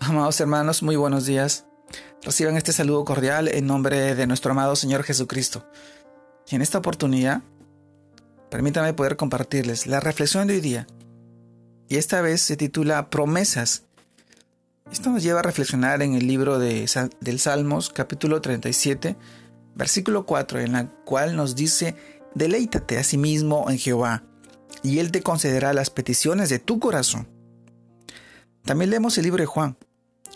Amados hermanos, muy buenos días. Reciban este saludo cordial en nombre de nuestro amado Señor Jesucristo. Y en esta oportunidad, permítanme poder compartirles la reflexión de hoy día. Y esta vez se titula Promesas. Esto nos lleva a reflexionar en el libro de, del Salmos, capítulo 37, versículo 4, en la cual nos dice, Deleítate a sí mismo en Jehová, y Él te concederá las peticiones de tu corazón. También leemos el libro de Juan,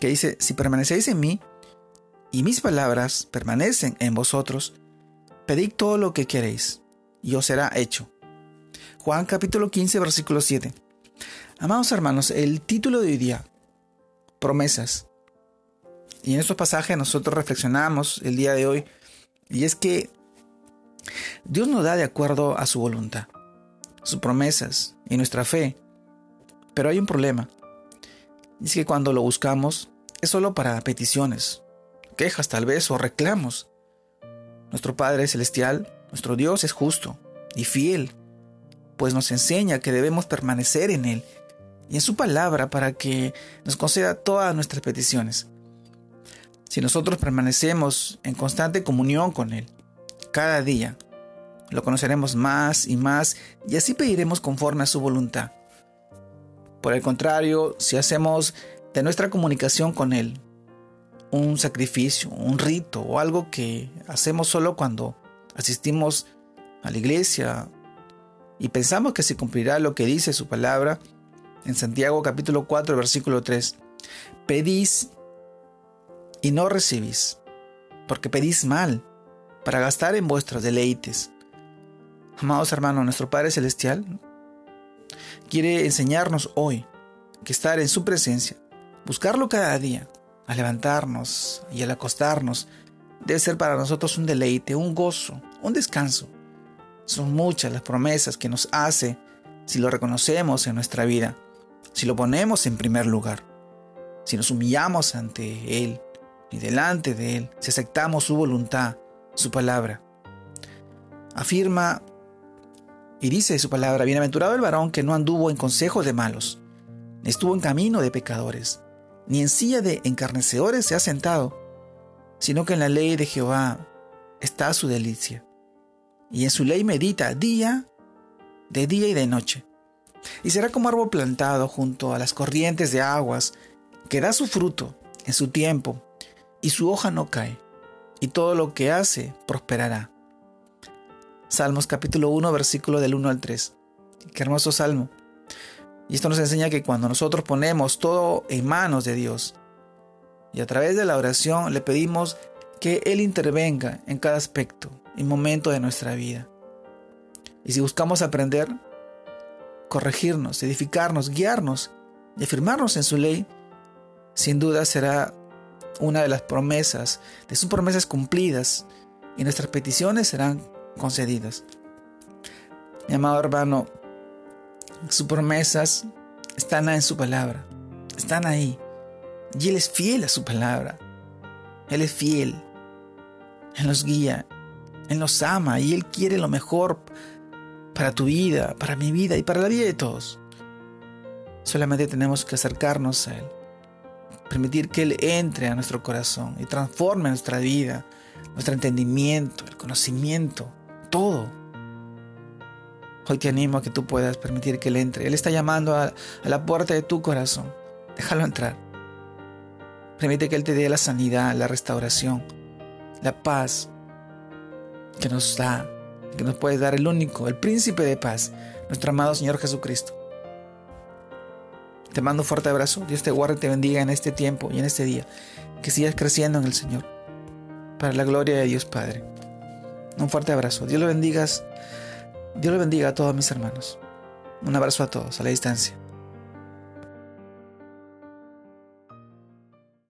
que dice, si permanecéis en mí y mis palabras permanecen en vosotros, pedid todo lo que queréis y os será hecho. Juan capítulo 15 versículo 7. Amados hermanos, el título de hoy día, promesas. Y en estos pasajes nosotros reflexionamos el día de hoy, y es que Dios nos da de acuerdo a su voluntad, sus promesas y nuestra fe. Pero hay un problema. Es que cuando lo buscamos es solo para peticiones, quejas tal vez o reclamos. Nuestro Padre Celestial, nuestro Dios es justo y fiel, pues nos enseña que debemos permanecer en Él y en su palabra para que nos conceda todas nuestras peticiones. Si nosotros permanecemos en constante comunión con Él, cada día, lo conoceremos más y más y así pediremos conforme a su voluntad. Por el contrario, si hacemos de nuestra comunicación con Él. Un sacrificio, un rito o algo que hacemos solo cuando asistimos a la iglesia. Y pensamos que se cumplirá lo que dice su palabra, en Santiago capítulo 4 versículo 3, pedís y no recibís, porque pedís mal, para gastar en vuestros deleites. Amados hermanos, nuestro Padre Celestial quiere enseñarnos hoy que estar en su presencia, buscarlo cada día, al levantarnos y al acostarnos, debe ser para nosotros un deleite, un gozo, un descanso. Son muchas las promesas que nos hace si lo reconocemos en nuestra vida, si lo ponemos en primer lugar, si nos humillamos ante Él y delante de Él, si aceptamos su voluntad, su palabra. Afirma y dice su palabra, bienaventurado el varón que no anduvo en consejo de malos, estuvo en camino de pecadores, ni en silla de encarnecedores se ha sentado, sino que en la ley de Jehová está su delicia, y en su ley medita día, de día y de noche. Y será como árbol plantado junto a las corrientes de aguas, que da su fruto en su tiempo, y su hoja no cae, y todo lo que hace prosperará. Salmos capítulo 1, versículo del 1 al 3. Qué hermoso salmo. Y esto nos enseña que cuando nosotros ponemos todo en manos de Dios y a través de la oración le pedimos que Él intervenga en cada aspecto y momento de nuestra vida. Y si buscamos aprender, corregirnos, edificarnos, guiarnos y afirmarnos en su ley, sin duda será una de las promesas, de sus promesas cumplidas, y nuestras peticiones serán concedidas. Mi amado hermano, sus promesas están en su palabra, están ahí. Y Él es fiel a su palabra. Él es fiel. Él nos guía, Él nos ama y Él quiere lo mejor para tu vida, para mi vida y para la vida de todos. Solamente tenemos que acercarnos a Él, permitir que Él entre a nuestro corazón y transforme nuestra vida, nuestro entendimiento, el conocimiento todo. Hoy te animo a que tú puedas permitir que Él entre. Él está llamando a, la puerta de tu corazón. Déjalo entrar. Permite que Él te dé la sanidad, la restauración, la paz que nos da, que nos puede dar el único, el príncipe de paz, nuestro amado Señor Jesucristo. Te mando un fuerte abrazo. Dios te guarde y te bendiga en este tiempo y en este día. Que sigas creciendo en el Señor. Para la gloria de Dios Padre. Un fuerte abrazo. Dios lo bendiga. Dios lo bendiga a todos mis hermanos. Un abrazo a todos, a la distancia.